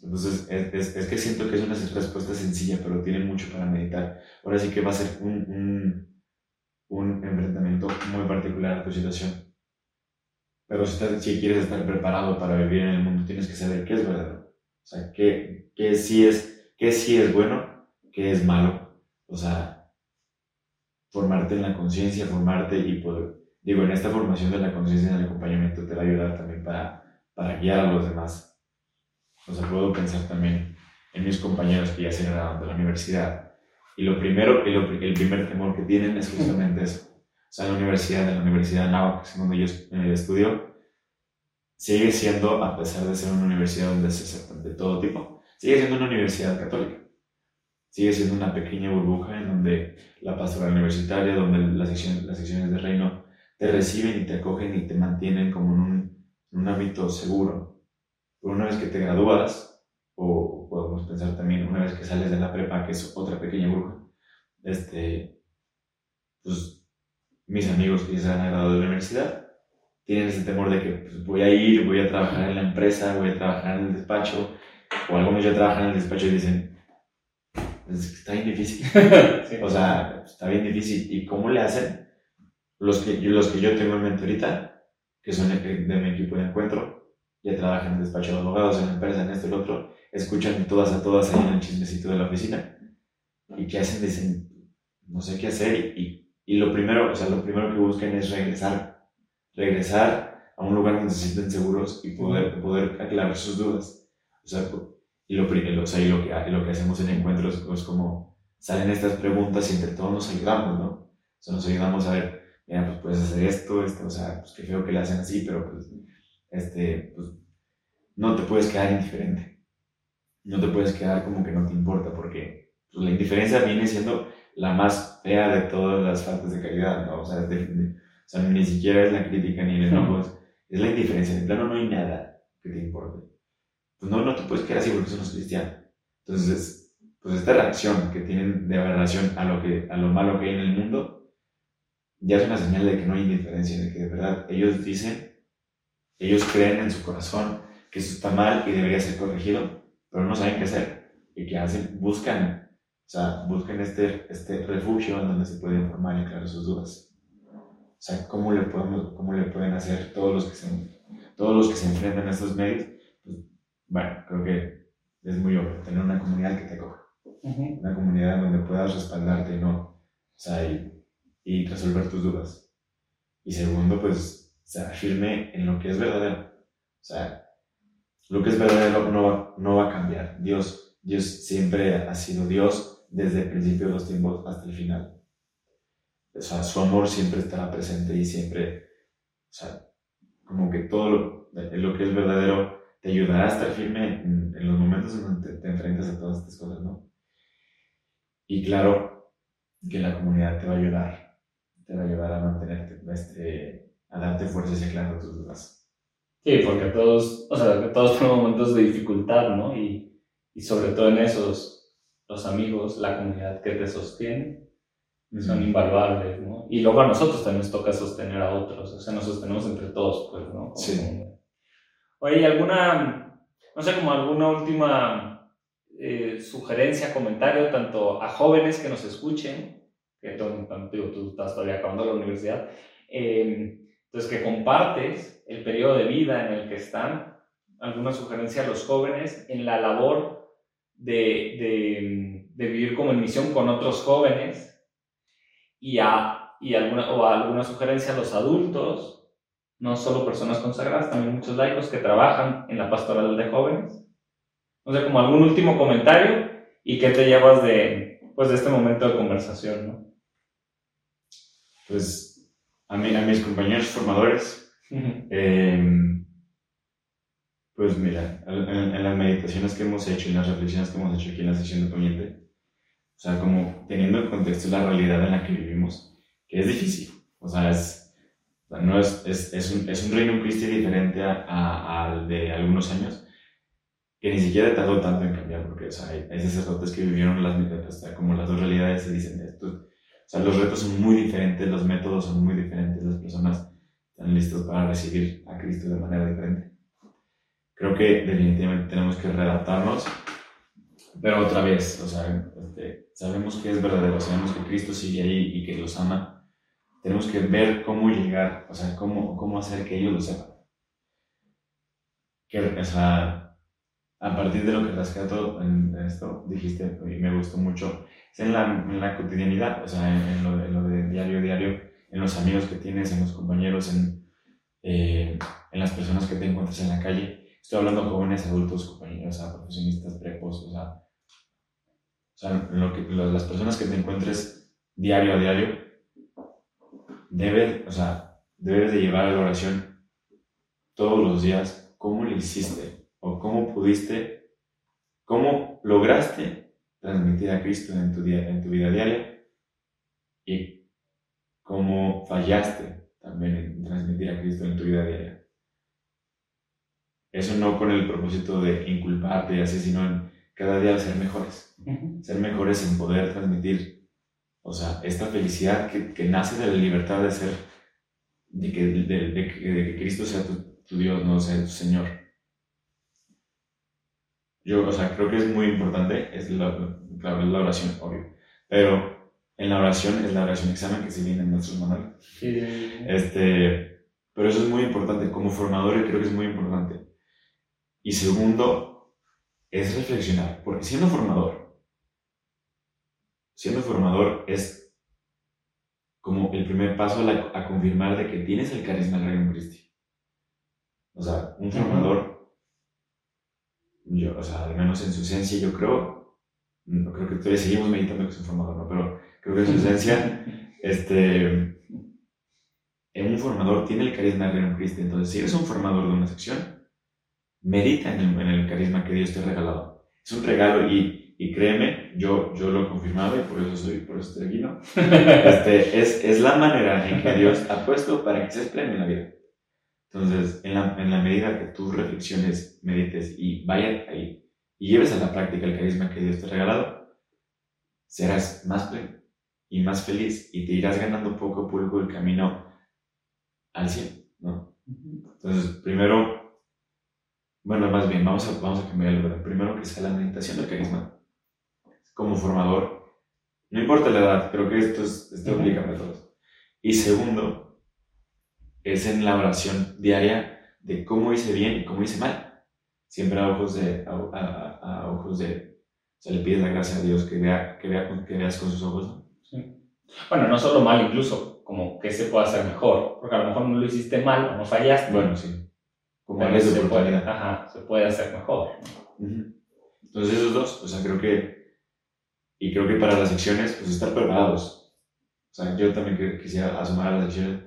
Entonces, es, es, que siento que es una respuesta sencilla, pero tiene mucho para meditar. Ahora sí que va a ser un, un, un enfrentamiento muy particular a tu situación. Pero si, si, quieres estar preparado para vivir en el mundo, tienes que saber qué es verdadero. O sea, qué, qué, sí, es, qué sí es bueno, qué es malo. O sea, formarte en la conciencia, formarte y poder... Digo, en esta formación de la conciencia y el acompañamiento te va a ayudar también para, para guiar a los demás o sea, puedo pensar también en mis compañeros que ya se graduaron de la universidad. Y lo primero, y el primer temor que tienen es justamente <laughs> eso. O sea, la universidad, en la Universidad de Anáhuac, que es donde yo eh, estudio, sigue siendo, a pesar de ser una universidad donde se aceptan de todo tipo, sigue siendo una universidad católica. Sigue siendo una pequeña burbuja en donde la pastoral universitaria, donde las secciones, las secciones de reino te reciben y te acogen y te mantienen como en un, en un ámbito seguro, una vez que te gradúas, o podemos pensar también una vez que sales de la prepa, que es otra pequeña bruja, este, pues mis amigos que ya se han graduado de la universidad tienen ese temor de que pues, voy a ir, voy a trabajar en la empresa, voy a trabajar en el despacho, o algunos ya trabajan en el despacho y dicen, pues, está bien difícil. <laughs> O sea, está bien difícil. ¿Y cómo le hacen? Los que, los que yo tengo en mente ahorita, que son de mi equipo de encuentro, ya trabajan en el despacho de abogados, en la empresa, en esto y lo otro, escuchan todas a todas ahí en el chismecito de la oficina. ¿Y qué hacen? Dicen, no sé qué hacer. Y, y lo primero, o sea, lo primero que buscan es regresar. Regresar a un lugar donde se sienten seguros y poder, poder aclarar sus dudas. O sea, y lo, o sea, y lo, que, lo que hacemos en encuentros es como salen estas preguntas y entre todos nos ayudamos, ¿no? O sea, nos ayudamos a ver, mira, pues puedes hacer esto, esto, o sea, pues qué feo que le hacen así, pero pues este, pues, no te puedes quedar indiferente. No te puedes quedar como que no te importa, porque pues, la indiferencia viene siendo la más fea de todas las faltas de calidad, ¿no? O sea, ni siquiera es la crítica ni el enojo, es, la indiferencia. En plano no hay nada que te importe. Pues no, no te puedes quedar así porque somos cristianos. Entonces, pues esta reacción que tienen de aberración a lo, que, a lo malo que hay en el mundo, ya es una señal de que no hay indiferencia, de que de verdad ellos dicen ellos creen en su corazón que eso está mal y debería ser corregido, pero no saben qué hacer. ¿Y qué hacen? Buscan, o sea, buscan este, este refugio en donde se pueden informar y aclarar sus dudas. O sea, ¿cómo le, podemos, cómo le pueden hacer todos los que se, todos los que se enfrentan a estos medios? Pues, bueno, creo que es muy obvio, tener una comunidad que te acoja. Una comunidad donde puedas respaldarte ¿no? o sea, y, y resolver tus dudas. Y segundo, pues sea, firme en lo que es verdadero. O sea, lo que es verdadero no va, no va a cambiar. Dios, Dios siempre ha sido Dios desde el principio de los tiempos hasta el final. O sea, su amor siempre estará presente y siempre, o sea, como que todo lo, lo que es verdadero te ayudará a estar firme en, los momentos en donde te, te, enfrentas a todas estas cosas, ¿no? Y claro que la comunidad te va a ayudar, te va a ayudar a mantenerte este, a darte fuerzas y aclarar tus dudas. Sí, porque todos, o sea, todos tenemos momentos de dificultad, ¿no? Y, y sobre todo en esos, los amigos, la comunidad que te sostiene, son invaluables, ¿no? Y luego a nosotros también nos toca sostener a otros, o sea, nos sostenemos entre todos, pues, ¿no? sí. Oye, ¿alguna, no sé, como alguna última eh, sugerencia, comentario, tanto a jóvenes que nos escuchen, que tú, tú estás todavía acabando la universidad, eh, entonces que compartes el periodo de vida en el que están, alguna sugerencia a los jóvenes en la labor de, de, de vivir como en misión con otros jóvenes y, a, y alguna, o alguna sugerencia a los adultos, no solo personas consagradas, también muchos laicos que trabajan en la pastoral de jóvenes. No sé, como algún último comentario y qué te llevas de, pues, de este momento de conversación, ¿no? Pues a, mí, a mis compañeros formadores, em, pues mira, en, en, las meditaciones que hemos hecho, en las reflexiones que hemos hecho aquí en la sesión de Poniente, o sea, como teniendo en contexto la realidad en la que vivimos, que es difícil. O sea, es, no es, es, es, un, es un reino Cristo diferente al de algunos años, que ni siquiera tardó tanto en cambiar, porque o sea, hay, hay sacerdotes que vivieron las, o sea, como las dos realidades se dicen esto. Sea, los retos son muy diferentes, los métodos son muy diferentes, las personas están listas para recibir a Cristo de manera diferente. Creo que definitivamente tenemos que readaptarnos pero otra vez, o sea, este, sabemos que es verdadero, sabemos que Cristo sigue ahí y que los ama. Tenemos que ver cómo llegar, o sea, cómo, cómo hacer que ellos lo sepan. Que, o sea, a partir de lo que rescato en esto, dijiste, y me gustó mucho, en la, en la cotidianidad, o sea, en, lo, en, lo, de diario diario, en los amigos que tienes, en los compañeros, en, eh, en las personas que te encuentras en la calle. Estoy hablando de jóvenes, adultos, compañeros, o profesionistas, prepos, o sea, o sea lo que, las personas que te encuentres diario a diario, debes, o sea, debes de llevar a la oración todos los días cómo le hiciste o cómo pudiste, cómo lograste transmitir a Cristo en tu, día, en tu vida diaria y cómo fallaste también en transmitir a Cristo en tu vida diaria. Eso no con el propósito de inculparte y así, sino en cada día ser mejores. Ser mejores en poder transmitir, o sea, esta felicidad que, que nace de la libertad de ser, de que, de, de, que Cristo sea tu, tu, Dios, no sea tu Señor. Yo, o sea, creo que es muy importante, es la, claro, es la oración, obvio, pero en la oración es la oración examen que se viene en nuestros manuales. Este, pero eso es muy importante, como formador creo que es muy importante. Y segundo, es reflexionar, porque siendo formador, siendo formador es como el primer paso a, confirmar de que tienes el carisma del Reino Cristi. O sea, un formador, yo, o sea, al menos en su esencia, yo creo, no creo que todavía seguimos meditando que es un formador, ¿no? pero creo que en su <laughs> esencia, este, en un formador tiene el carisma del Reino Cristi. Entonces, si eres un formador de una sección, medita en el, carisma que Dios te ha regalado. Es un regalo y, y créeme, yo, yo lo he confirmado y por eso soy, por eso estoy aquí, ¿no? <laughs> Este, es, es la manera en que Dios ha puesto para que seas pleno en la vida. Entonces, en la, en la medida que tú reflexiones, medites y vayas ahí y lleves a la práctica el carisma que Dios te ha regalado, serás más pleno y más feliz y te irás ganando poco a poco el camino al cielo, ¿no? Entonces, primero bueno, más bien, vamos a, vamos a cambiar el orden. Primero que sea la meditación del carisma. Como formador, no importa la edad, creo que esto, es, esto aplica para todos. Y segundo, es en la oración diaria de cómo hice bien y cómo hice mal. Siempre a ojos de, a, ojos de, o sea, le pides la gracia a Dios que, vea, que, vea, que veas con sus ojos. Sí. Bueno, no solo mal, incluso como que se pueda hacer mejor, porque a lo mejor no lo hiciste mal o no fallaste. Bueno, sí como se puede, ajá, se puede hacer mejor. Entonces esos dos, o sea, creo que, y creo que para las secciones, pues estar preparados. O sea, yo también quisiera asomar a las secciones,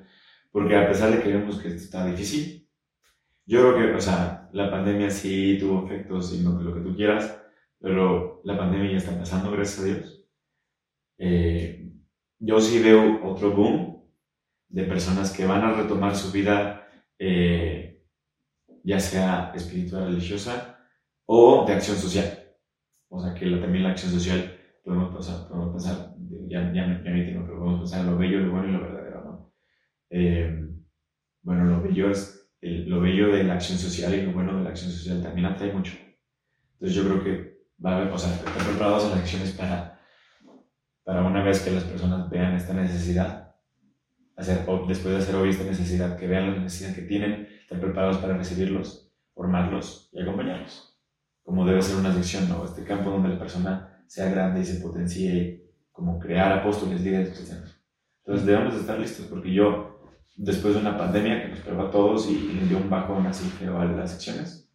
porque a pesar de que vemos que esto está difícil, yo creo que, o sea, la pandemia sí tuvo efectos y lo, lo que tú quieras, pero la pandemia ya está pasando, gracias a Dios. Eh, yo sí veo otro boom de personas que van a retomar su vida eh, ya sea espiritual, religiosa o de acción social. O sea que también la acción social podemos pasar, podemos pensar, ya, ya, ya ni tengo, pero a pensar en lo bello, lo bueno y lo verdadero. Eh, bueno, lo bello es lo bello de la acción social y lo bueno de la acción social también atrae mucho. Entonces yo creo que va a haber, o sea, están preparados a las acciones para, para una vez que las personas vean esta necesidad, hacer, después de hacer obvia esta necesidad, que vean la necesidad que tienen, están preparados para recibirlos, formarlos y acompañarlos. Como debe ser una sección, ¿no? Este campo donde la persona sea grande y se potencie, como crear apóstoles, líderes cristianos. Entonces debemos estar listos, porque yo después de una pandemia que nos pegó a todos y, le dio un bajón así feo a las secciones,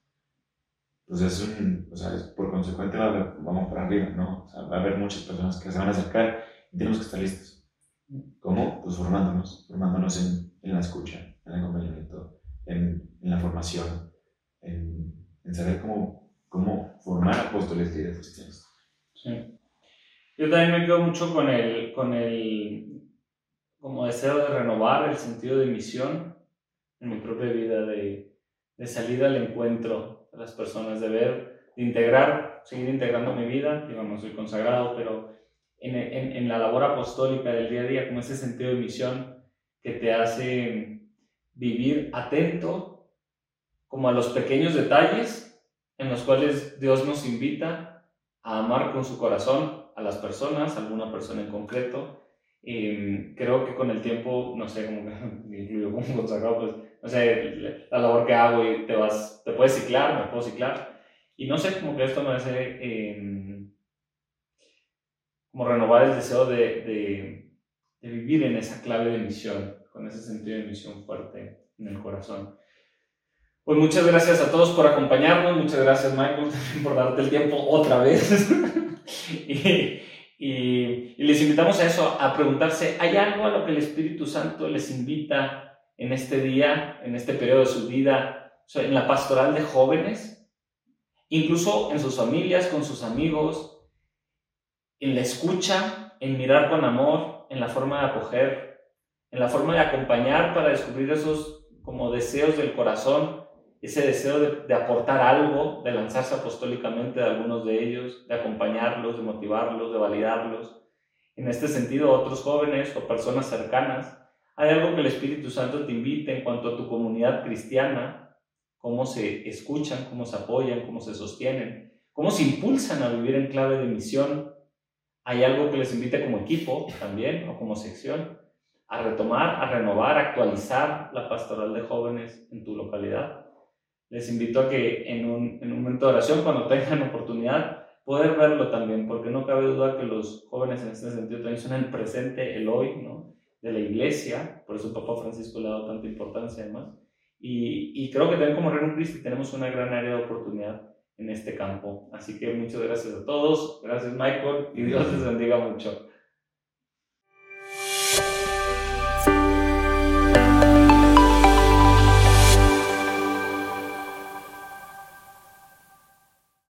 pues es un, o sea, es, por consecuente vamos para arriba, ¿no? O sea, va a haber muchas personas que se van a acercar y tenemos que estar listos. ¿Cómo? Pues formándonos, formándonos en, en la escucha, en el acompañamiento, en, en la formación, en, en, saber cómo, cómo formar apóstoles líderes cristianos. Sí. Yo también me quedo mucho con el, con el como deseo de renovar el sentido de misión en mi propia vida, de, de salir al encuentro de las personas, de ver, de integrar, seguir integrando mi vida, digamos, soy consagrado, pero en, en, en, la labor apostólica del día a día, como ese sentido de misión que te hace vivir atento como a los pequeños detalles en los cuales Dios nos invita a amar con su corazón a las personas, a alguna persona en concreto, y creo que con el tiempo, no sé, como <laughs> que incluyo como consagrado, pues, no sé, la labor que hago y te vas, te puedes ciclar, me puedo ciclar. Y no sé, como que esto me hace eh, como renovar el deseo de, de, de, vivir en esa clave de misión, con ese sentido de misión fuerte en el corazón. Pues muchas gracias a todos por acompañarnos, muchas gracias Michael <laughs> también por darte el tiempo otra vez. <laughs> y, y, les invitamos a eso, a preguntarse, ¿hay algo a lo que el Espíritu Santo les invita en este día, en este periodo de su vida, en la pastoral de jóvenes? Incluso en sus familias, con sus amigos, en la escucha, en mirar con amor, en la forma de acoger, en la forma de acompañar para descubrir esos como deseos del corazón ese deseo de, aportar algo, de lanzarse apostólicamente de algunos de ellos, de acompañarlos, de motivarlos, de validarlos. En este sentido, otros jóvenes o personas cercanas, hay algo que el Espíritu Santo te invite en cuanto a tu comunidad cristiana, cómo se escuchan, cómo se apoyan, cómo se sostienen, cómo se impulsan a vivir en clave de misión. Hay algo que les invite como equipo también o como sección a retomar, a renovar, a actualizar la pastoral de jóvenes en tu localidad les invito a que en un, en un momento de oración, cuando tengan oportunidad, poder verlo también, porque no cabe duda que los jóvenes en este sentido también son el presente, el hoy, ¿no? De la iglesia, por eso Papa Francisco le ha dado tanta importancia además. Y, y creo que también como Reino Cristo tenemos una gran área de oportunidad en este campo. Así que muchas gracias a todos, gracias Michael y Dios les bendiga mucho.